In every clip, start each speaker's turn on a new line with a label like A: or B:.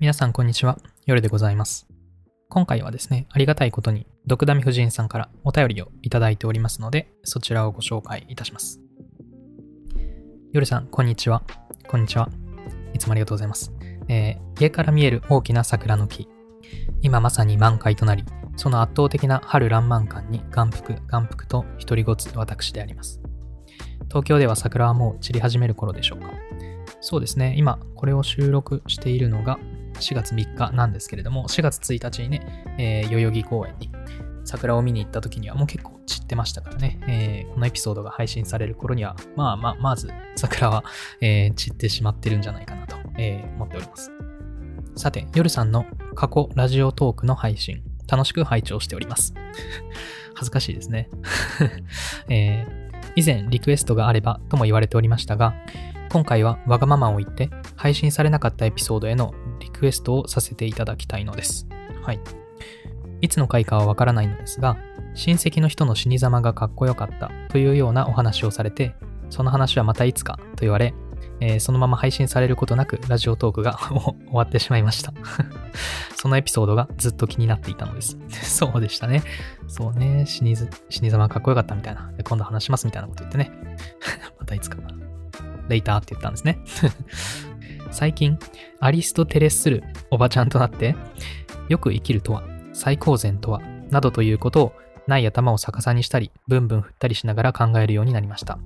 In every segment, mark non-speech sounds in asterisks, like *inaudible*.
A: 皆さんこんにちは。夜でございます。今回はですね、ありがたいことに、ドクダミ夫人さんからお便りをいただいておりますので、そちらをご紹介いたします。夜さん、こんにちは。こんにちは。いつもありがとうございます。えー家から見える大きな桜の木。今まさに満開となり、その圧倒的な春爛漫感に眼福、眼福と独りごつ私であります。東京では桜はもう散り始める頃でしょうか。そうですね、今これを収録しているのが4月3日なんですけれども、4月1日にね、えー代々木公園に桜を見に行った時にはもう結構散ってましたからね、えーこのエピソードが配信される頃には、まあまあ、まず桜は、えー散ってしまってるんじゃないかなと、えー思っております。さて、夜さんの過去ラジオトークの配信、楽しく拝聴しております。*laughs* 恥ずかしいですね。*laughs* えー以前リクエストがあればとも言われておりましたが、今回はわがままを言って配信されなかったエピソードへのリクエストをさせていただきたいのです。はい。いつの回かはわからないのですが、親戚の人の死に様がかっこよかったというようなお話をされて、その話はまたいつかと言われ、えーそのまま配信されることなくラジオトークが *laughs* 終わってしまいました。*laughs* そのエピソードがずっと気になっていたのです。*laughs* そうでしたね。そうね、死にず死に様かっこよかったみたいな。今度話しますみたいなこと言ってね。またいつか。レイターって言ったんですね。最近、アリストテレスるおばちゃんとなって、よく生きるとは、最高善とは、などということを、ない頭を逆さにしたり、ブンブン振ったりしながら考えるようになりました。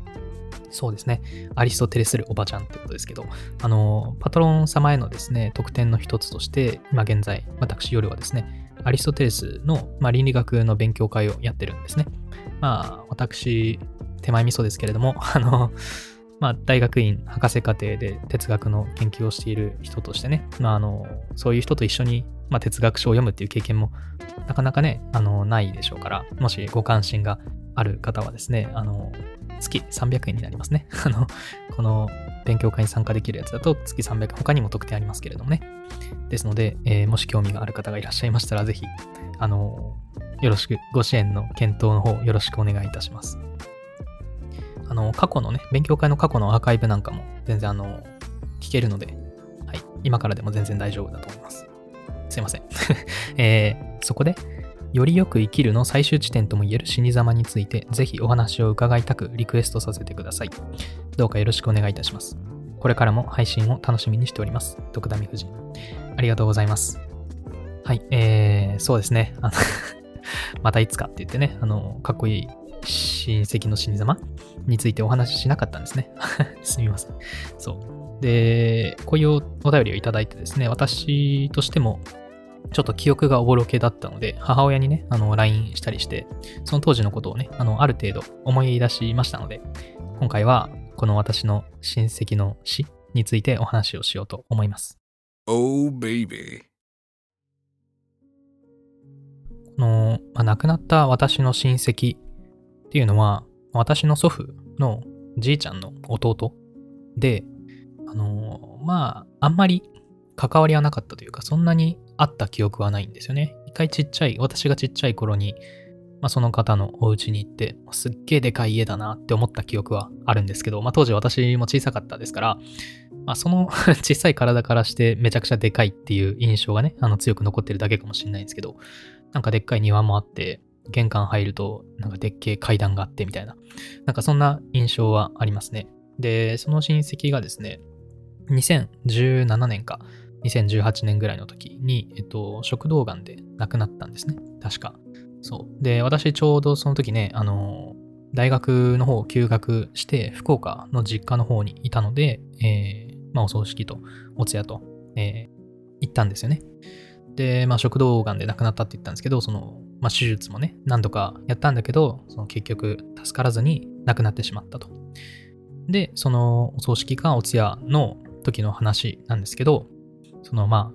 A: そうですね。アリストテレスるおばちゃんってことですけど、あの、パトロン様へのですね、特典の一つとして、今現在、私夜はですね、アリストテレスの、まあ、倫理学の勉強会をやってるんですね。まあ、私、手前味噌ですけれども、あの、まあ、大学院、博士課程で哲学の研究をしている人としてね、まあ、あの、そういう人と一緒に、まあ、哲学書を読むっていう経験も、なかなかね、あの、ないでしょうから、もしご関心がある方はですね、あの、月300円になりますね。*laughs* あの、この勉強会に参加できるやつだと月300円、他にも特典ありますけれどもね。ですので、えーもし興味がある方がいらっしゃいましたら、ぜひ、あの、よろしく、ご支援の検討の方、よろしくお願いいたします。あの、過去のね、勉強会の過去のアーカイブなんかも全然あの、聞けるので、はい、今からでも全然大丈夫だと思います。すいません。*laughs* えーそこで、よりよく生きるの最終地点とも言える死に様について、ぜひお話を伺いたくリクエストさせてください。どうかよろしくお願いいたします。これからも配信を楽しみにしております。徳田美夫人。ありがとうございます。はい、えー、そうですね。あの *laughs* またいつかって言ってね、あの、かっこいい親戚の死に様についてお話ししなかったんですね。*laughs* すみません。そう。で、こういうお便りをいただいてですね、私としても、ちょっと記憶がおぼろけだったので、母親にね、あの、LINE したりして、その当時のことをね、あの、ある程度思い出しましたので、今回は、この私の親戚の死についてお話をしようと思います。
B: Oh, baby.
A: この、まあ、亡くなった私の親戚っていうのは、私の祖父のじいちゃんの弟で、あの、まあ、あんまり関わりはなかったというか、そんなにあった記憶はないんですよね。一回ちっちゃい、私がちっちゃい頃に、まあ、その方のお家に行って、すっげえでかい家だなって思った記憶はあるんですけど、まあ、当時私も小さかったですから、まあ、その *laughs* 小さい体からしてめちゃくちゃでかいっていう印象がね、あの強く残ってるだけかもしれないんですけど、なんかでっかい庭もあって、玄関入ると、なんかでっけえ階段があってみたいな。なんかそんな印象はありますね。で、その親戚がですね、2017年か2018年ぐらいの時に、えっと、食道がんで亡くなったんですね。確か。そう。で、私ちょうどその時ね、あの、大学の方を休学して、福岡の実家の方にいたので、えーまあお葬式とお通夜と、えー行ったんですよね。で、まあ、食道がんで亡くなったって言ったんですけど、その、まあ、手術もね、何度かやったんだけど、その結局助からずに亡くなってしまったと。で、そのお葬式かお通夜の時の話なんですけど、そのま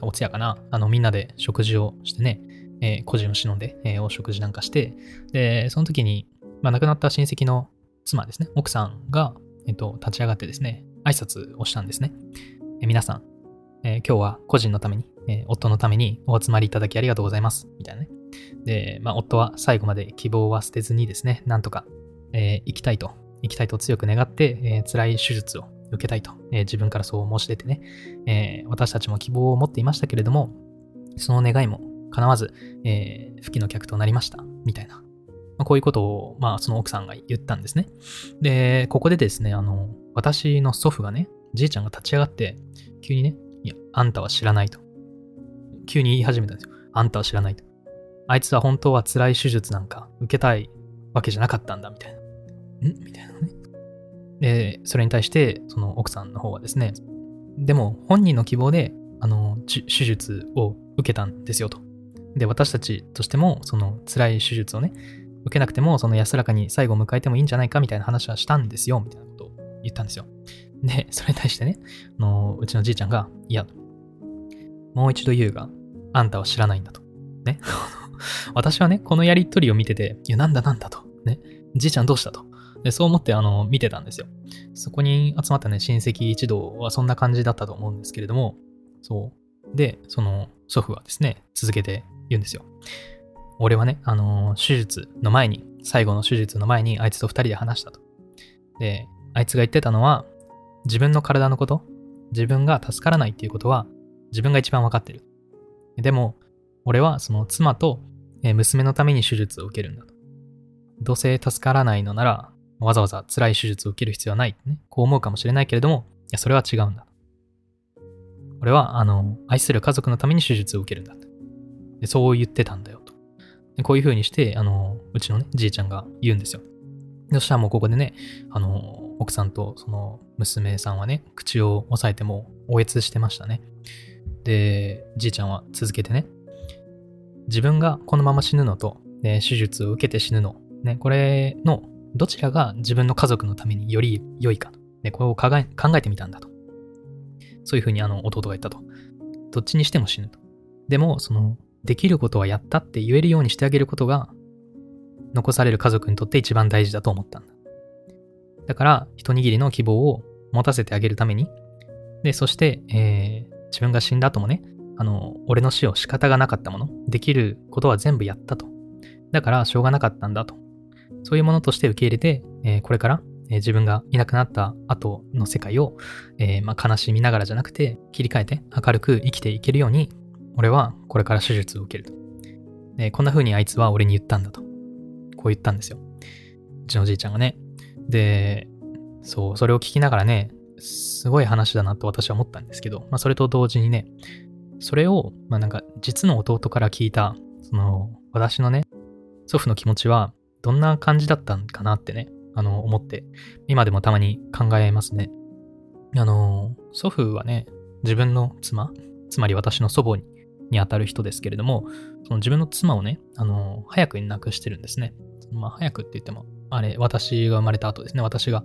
A: あ、お通夜かな、あの、みんなで食事をしてね、えー個人を忍んで、えーお食事なんかして、で、その時に、まあ、亡くなった親戚の妻ですね、奥さんが、えっと、立ち上がってですね、挨拶をしたんですね。えー皆さん、えー今日は個人のために、えー夫のためにお集まりいただきありがとうございます。みたいなね。で、まあ、夫は最後まで希望は捨てずにですね、なんとか、えー生きたいと、生きたいと強く願って、えー辛い手術を受けたいと、えー自分からそう申し出てね、えー私たちも希望を持っていましたけれども、その願いも叶わず、えー不帰の客となりました、みたいな。まあこういうことを、まあ、その奥さんが言ったんですね。で、ここでですね、あの、私の祖父がね、じいちゃんが立ち上がって、急にね、いや、あんたは知らないと。急に言い始めたんですよ。あんたは知らないと。あいつは本当は辛い手術なんか受けたいわけじゃなかったんだ、みたいな。ん？みたいなね。で、それに対して、その奥さんの方はですね、でも本人の希望で、あの、手術を受けたんですよと。で、私たちとしても、その辛い手術をね、受けなくても、その安らかに最後を迎えてもいいんじゃないかみたいな話はしたんですよ、みたいなことを言ったんですよ。で、それに対してね、あのうちのじいちゃんが、いや、もう一度言うが、あんたは知らないんだと。ね。私はね、このやりとりを見てて、いや、なんだなんだと。ね。じいちゃんどうしたと。で、そう思って、あの、見てたんですよ。そこに集まったね、親戚一同はそんな感じだったと思うんですけれども、そう。で、その祖父はですね、続けて言うんですよ。俺はね、あの手術の前に、最後の手術の前にあいつと二人で話したと。で、あいつが言ってたのは、自分の体のこと、自分が助からないっていうことは、自分が一番わかってる。でも、俺はその妻とえ娘のために手術を受けるんだと。どうせ助からないのなら、わざわざ辛い手術を受ける必要はないってね。こう思うかもしれないけれども、いや、それは違うんだ。俺は、あの、愛する家族のために手術を受けるんだと。でそう言ってたんだよと。でこういう風にして、あの、うちのね、じいちゃんが言うんですよ。そしたらもうここでね、あの、奥さんとその娘さんはね、口を押さえてもう、おえつしてましたね。で、じいちゃんは続けてね、自分がこのまま死ぬのと、ね、手術を受けて死ぬの、ね、これのどちらが自分の家族のためにより良いか、ね、これを考え考えてみたんだと。そういうふうにあの弟が言ったと。どっちにしても死ぬと。でも、その、できることはやったって言えるようにしてあげることが、残される家族にとって一番大事だと思ったんだ。だから、一握りの希望を持たせてあげるために、で、そして、えー自分が死んだ後もね、あの、俺の死を仕方がなかったもの、できることは全部やったと。だから、しょうがなかったんだと。そういうものとして受け入れて、えーこれから、えー自分がいなくなった後の世界を、えーまあ、悲しみながらじゃなくて、切り替えて明るく生きていけるように、俺はこれから手術を受けると。で、こんな風にあいつは俺に言ったんだと。こう言ったんですよ。うちのじいちゃんがね。で、そう、それを聞きながらね、すごい話だなと私は思ったんですけど、まあ、それと同時にね、それを、まあ、なんか、実の弟から聞いた、その、私のね、祖父の気持ちは、どんな感じだったんかなってね、あの、思って、今でもたまに考えますね。あの、祖父はね、自分の妻、つまり私の祖母にに当たる人ですけれども、その自分の妻をね、あの、早くに亡くしてるんですね。まあ、早くって言っても、あれ、私が生まれた後ですね。私が、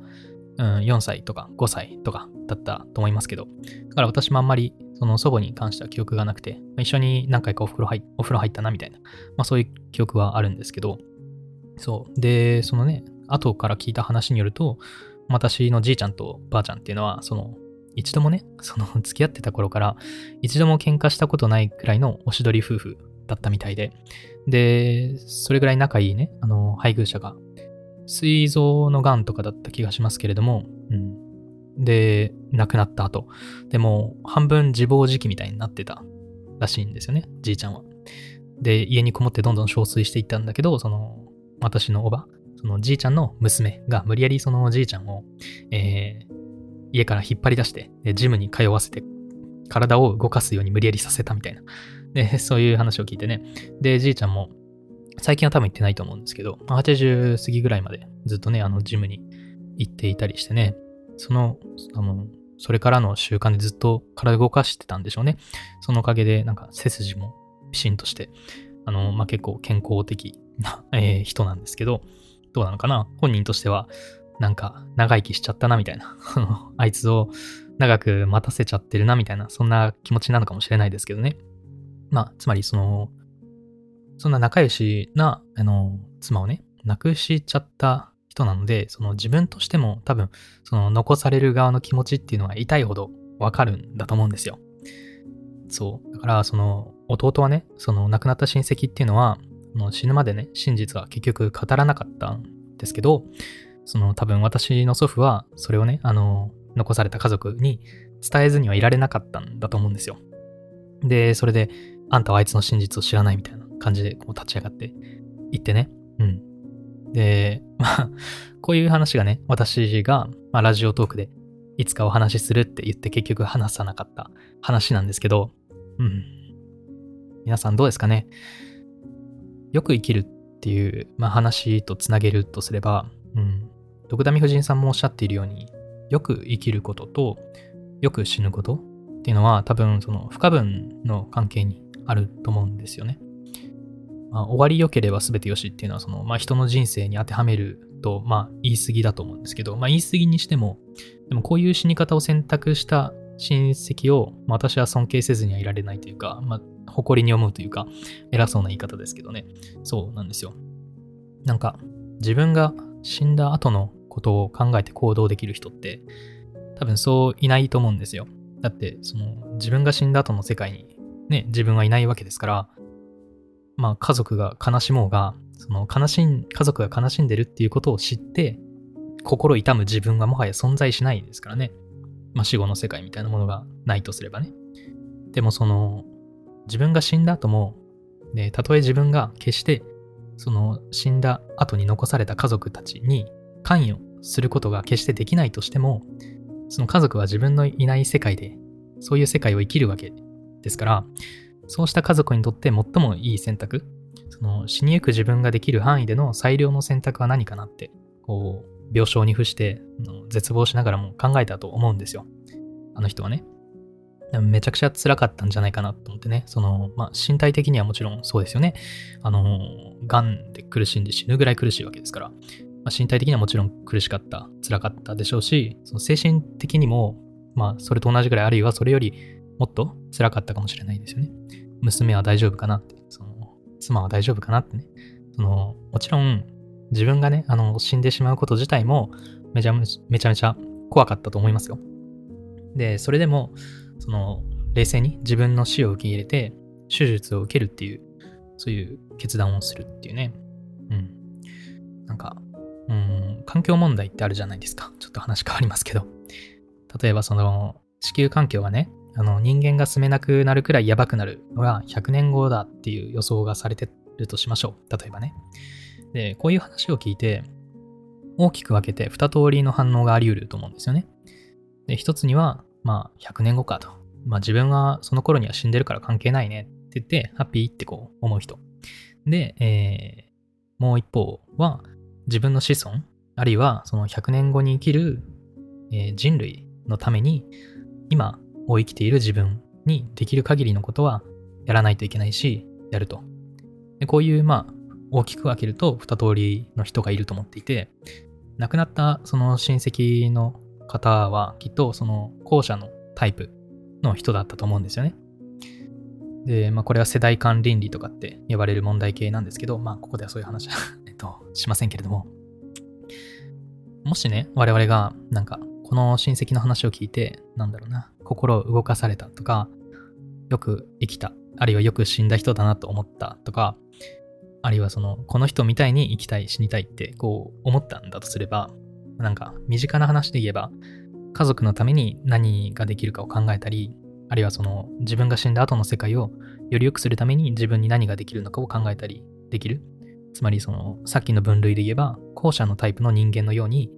A: うん、4歳とか5歳とかだったと思いますけど、だから私もあんまり、その祖母に関しては記憶がなくて、一緒に何回かお風呂入お風呂入ったなみたいな、まあそういう記憶はあるんですけど、そう。で、そのね、後から聞いた話によると、私のじいちゃんとばあちゃんっていうのは、その、一度もね、その *laughs* 付き合ってた頃から、一度も喧嘩したことないくらいのおしどり夫婦だったみたいで、で、それぐらい仲いいね、あの、配偶者が、膵臓の癌とかだった気がしますけれども、うん。で、亡くなった後、でも、半分自暴自棄みたいになってたらしいんですよね、じいちゃんは。で、家にこもってどんどん憔悴していったんだけど、その、私のおば、そのじいちゃんの娘が無理やりそのじいちゃんを、えー家から引っ張り出して、ジムに通わせて、体を動かすように無理やりさせたみたいな。で、*laughs* そういう話を聞いてね。で、じいちゃんも、最近は多分行ってないと思うんですけど、80過ぎぐらいまでずっとね、あの、ジムに行っていたりしてね、その、あの、それからの習慣でずっと体を動かしてたんでしょうね。そのおかげで、なんか背筋もピシンとして、あの、まあ、結構健康的な、*laughs* えー人なんですけど、どうなのかな？本人としては、なんか長生きしちゃったなみたいな。あいつを長く待たせちゃってるなみたいな、そんな気持ちなのかもしれないですけどね。まあ、つまりその、そんな仲良しな、あの、妻をね、亡くしちゃった人なので、その自分としても多分、その残される側の気持ちっていうのが痛いほどわかるんだと思うんですよ。そう。だから、その、弟はね、その亡くなった親戚っていうのは、の死ぬまでね、真実は結局語らなかったんですけど、その多分私の祖父はそれをね、あの、残された家族に伝えずにはいられなかったんだと思うんですよ。で、それで、あんたはあいつの真実を知らないみたいな感じでこう立ち上がって行ってね。うん。で、まあ、こういう話がね、私が、まあ、ラジオトークでいつかお話しするって言って結局話さなかった話なんですけど、うん。皆さんどうですかね？よく生きるっていう、まあ、話とつなげるとすれば、うん。徳田美夫人さんもおっしゃっているように、よく生きることと、よく死ぬことっていうのは多分その不可分の関係にあると思うんですよね。まあ、終わり良ければ全て良しっていうのはその、まあ、人の人生に当てはめると、まあ、言い過ぎだと思うんですけど、まあ、言い過ぎにしても、でもこういう死に方を選択した親戚を、まあ、私は尊敬せずにはいられないというか、まあ、誇りに思うというか、偉そうな言い方ですけどね。そうなんですよ。なんか、自分が死んだ後のことを考えて行動できる人って、多分そういないと思うんですよ。だって、その、自分が死んだ後の世界にね、自分はいないわけですから、まあ家族が悲しもうが、その悲しん、家族が悲しんでるっていうことを知って、心痛む自分はもはや存在しないですからね。まあ死後の世界みたいなものがないとすればね。でもその、自分が死んだ後も、ね、たとえ自分が決して、その死んだ後に残された家族たちに関与することが決してできないとしても、その家族は自分のいない世界で、そういう世界を生きるわけですから、そうした家族にとって最もいい選択、その死にゆく自分ができる範囲での最良の選択は何かなって、こう、病床に伏して絶望しながらも考えたと思うんですよ。あの人はね。めちゃくちゃ辛かったんじゃないかなと思ってね。その、まあ、身体的にはもちろんそうですよね。あの、癌で苦しんで死ぬぐらい苦しいわけですから。まあ、身体的にはもちろん苦しかった、辛かったでしょうし、その精神的にも、まあ、それと同じぐらい、あるいはそれよりもっと辛かったかもしれないですよね。娘は大丈夫かなって、その、妻は大丈夫かなってね。その、もちろん、自分がね、あの、死んでしまうこと自体も、めちゃめちゃめちゃめちゃ怖かったと思いますよ。で、それでも、その、冷静に自分の死を受け入れて、手術を受けるっていう、そういう決断をするっていうね。うん。なんか、うん、環境問題ってあるじゃないですか。ちょっと話変わりますけど。例えばその、地球環境がね、あの人間が住めなくなるくらいやばくなるのが100年後だっていう予想がされてるとしましょう。例えばね。で、こういう話を聞いて、大きく分けて2通りの反応があり得ると思うんですよね。で、1つには、まあ、100年後かと。まあ、自分はその頃には死んでるから関係ないねって言って、ハッピーってこう思う人。で、えー、もう一方は、自分の子孫、あるいはその100年後に生きる、えー、人類のために、今、を生きている自分にできる限りのことはやらないといけないし、やると。でこういう、まあ、大きく分けると二通りの人がいると思っていて、亡くなったその親戚の方はきっとその後者のタイプの人だったと思うんですよね。で、まあこれは世代間倫理とかって呼ばれる問題系なんですけど、まあここではそういう話はえっと、しませんけれども、もしね、我々がなんかこの親戚の話を聞いて、なんだろうな、心を動かされたとか、よく生きた、あるいはよく死んだ人だなと思ったとか、あるいはその、この人みたいに生きたい、死にたいってこう思ったんだとすれば、なんか身近な話で言えば、家族のために何ができるかを考えたり、あるいはその自分が死んだ後の世界をより良くするために自分に何ができるのかを考えたりできる。つまりそのさっきの分類で言えば後者のタイプの人間のように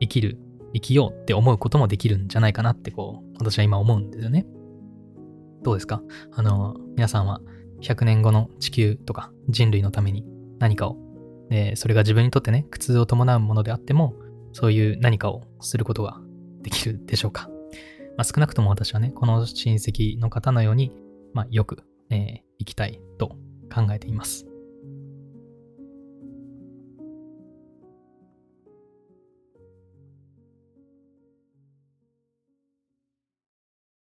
A: 生きる生きようって思うこともできるんじゃないかなってこう、私は今思うんですよね。どうですか？あの、皆さんは100年後の地球とか人類のために何かを、で、それが自分にとってね、苦痛を伴うものであっても、そういう何かをすることができるでしょうか？まあ、少なくとも私はね、この親戚の方のように、まあ、よく、えー、生きたいと考えています。